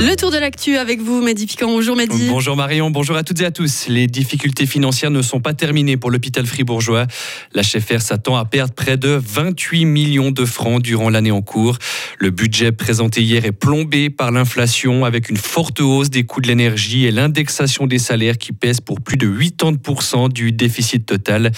Le tour de l'actu avec vous, Mehdi Piquant. Bonjour Mehdi. Bonjour Marion, bonjour à toutes et à tous. Les difficultés financières ne sont pas terminées pour l'hôpital fribourgeois. La chefère s'attend à perdre près de 28 millions de francs durant l'année en cours. Le budget présenté hier est plombé par l'inflation avec une forte hausse des coûts de l'énergie et l'indexation des salaires qui pèsent pour plus de 80% du déficit total.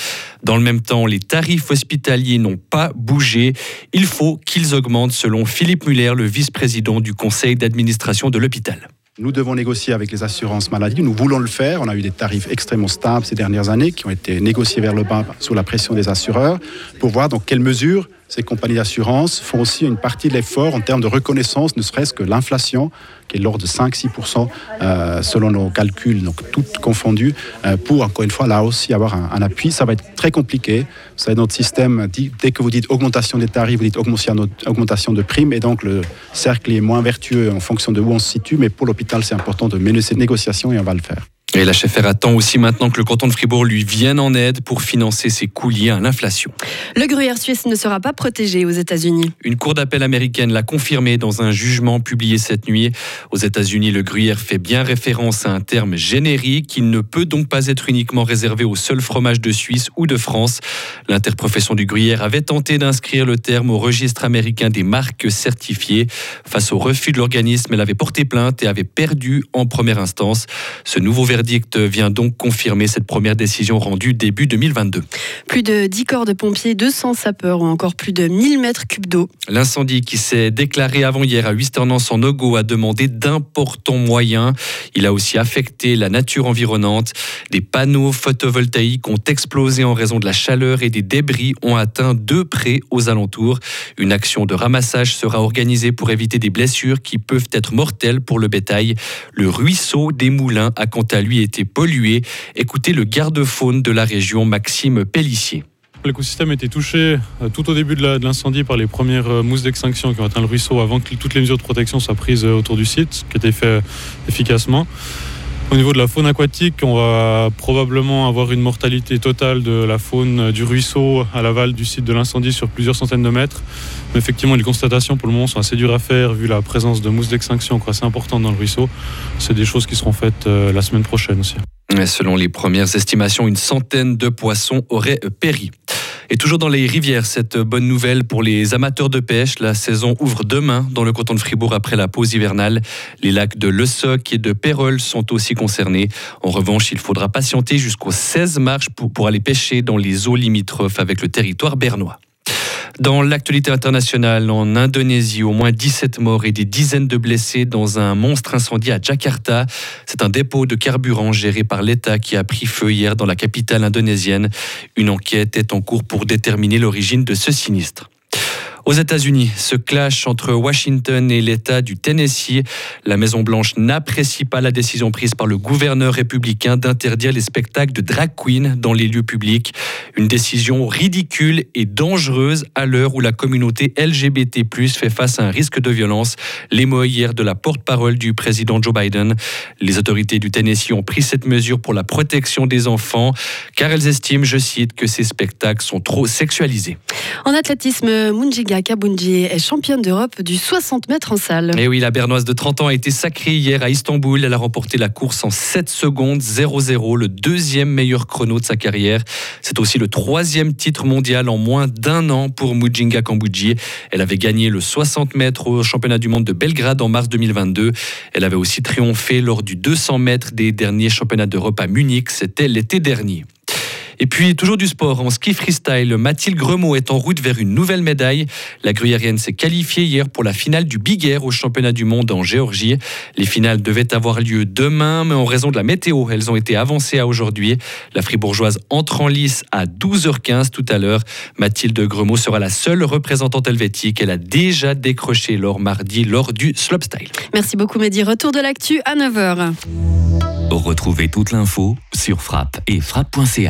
Dans le même temps, les tarifs hospitaliers n'ont pas bougé. Il faut qu'ils augmentent selon Philippe Muller, le vice-président du conseil d'administration de l'hôpital. Nous devons négocier avec les assurances maladie. Nous voulons le faire. On a eu des tarifs extrêmement stables ces dernières années qui ont été négociés vers le bas sous la pression des assureurs pour voir dans quelles mesures ces compagnies d'assurance font aussi une partie de l'effort en termes de reconnaissance, ne serait-ce que l'inflation, qui est l'ordre de 5-6% euh, selon nos calculs, donc toutes confondues, euh, pour encore une fois là aussi avoir un, appui. Ça va être très compliqué. Vous savez, notre système, dès que vous dites augmentation des tarifs, vous dites augmentation de primes, et donc le cercle est moins vertueux en fonction de où on se situe, mais pour l'hôpital, c'est important de mener ces négociations et on va le faire. Et la chefère attend aussi maintenant que le canton de Fribourg lui vienne en aide pour financer ses coûts liés à l'inflation. Le gruyère suisse ne sera pas protégé aux États-Unis. Une cour d'appel américaine l'a confirmé dans un jugement publié cette nuit. Aux États-Unis, le gruyère fait bien référence à un terme générique. Il ne peut donc pas être uniquement réservé au seul fromage de Suisse ou de France. L'interprofession du gruyère avait tenté d'inscrire le terme au registre américain des marques certifiées. Face au refus de l'organisme, elle avait porté plainte et avait perdu en première instance. Ce nouveau verdict vient donc confirmer cette première décision rendue début 2022. Plus de 10 corps de pompiers, 200 sapeurs ou encore plus de 1000 mètres cubes d'eau. L'incendie qui s'est déclaré avant-hier à Huisternance en Ogo a demandé d'importants moyens. Il a aussi affecté la nature environnante. Des panneaux photovoltaïques ont explosé en raison de la chaleur et des débris ont atteint deux prés aux alentours. Une action de ramassage sera organisée pour éviter des blessures qui peuvent être mortelles pour le bétail. Le ruisseau des Moulins a quant à lui été pollué. Écoutez le garde-faune de la région, Maxime Pellissier. L'écosystème été touché euh, tout au début de l'incendie par les premières euh, mousses d'extinction qui ont atteint le ruisseau avant que toutes les mesures de protection soient prises euh, autour du site, qui étaient fait efficacement. Au niveau de la faune aquatique, on va probablement avoir une mortalité totale de la faune du ruisseau à l'aval du site de l'incendie sur plusieurs centaines de mètres. Mais effectivement, les constatations pour le moment sont assez dures à faire vu la présence de mousses d'extinction assez importante dans le ruisseau. C'est des choses qui seront faites la semaine prochaine aussi. Selon les premières estimations, une centaine de poissons auraient péri. Et toujours dans les rivières, cette bonne nouvelle pour les amateurs de pêche. La saison ouvre demain dans le canton de Fribourg après la pause hivernale. Les lacs de Le Soc et de Pérol sont aussi concernés. En revanche, il faudra patienter jusqu'au 16 mars pour, pour aller pêcher dans les eaux limitrophes avec le territoire bernois. Dans l'actualité internationale, en Indonésie, au moins 17 morts et des dizaines de blessés dans un monstre incendie à Jakarta. C'est un dépôt de carburant géré par l'État qui a pris feu hier dans la capitale indonésienne. Une enquête est en cours pour déterminer l'origine de ce sinistre. Aux États-Unis, ce clash entre Washington et l'État du Tennessee, la Maison-Blanche n'apprécie pas la décision prise par le gouverneur républicain d'interdire les spectacles de drag queen dans les lieux publics. Une décision ridicule et dangereuse à l'heure où la communauté LGBT+ fait face à un risque de violence. Les mots hier de la porte-parole du président Joe Biden. Les autorités du Tennessee ont pris cette mesure pour la protection des enfants, car elles estiment, je cite, que ces spectacles sont trop sexualisés. En athlétisme, Munjiga Kabunji est championne d'Europe du 60 mètres en salle. Et oui, la Bernoise de 30 ans a été sacrée hier à Istanbul. Elle a remporté la course en 7 secondes 0-0, le deuxième meilleur chrono de sa carrière. C'est aussi le troisième titre mondial en moins d'un an pour Mujinga Kambudji. Elle avait gagné le 60 mètres au championnat du monde de Belgrade en mars 2022. Elle avait aussi triomphé lors du 200 mètres des derniers championnats d'Europe à Munich. C'était l'été dernier. Et puis, toujours du sport, en ski freestyle, Mathilde Gremaud est en route vers une nouvelle médaille. La gruyérienne s'est qualifiée hier pour la finale du Big Air au championnat du monde en Géorgie. Les finales devaient avoir lieu demain, mais en raison de la météo, elles ont été avancées à aujourd'hui. La fribourgeoise entre en lice à 12h15 tout à l'heure. Mathilde Gremaud sera la seule représentante helvétique. Elle a déjà décroché l'or mardi lors du slopestyle. Merci beaucoup Mehdi. Retour de l'actu à 9h. Retrouvez toute l'info sur frappe et frappe.ch.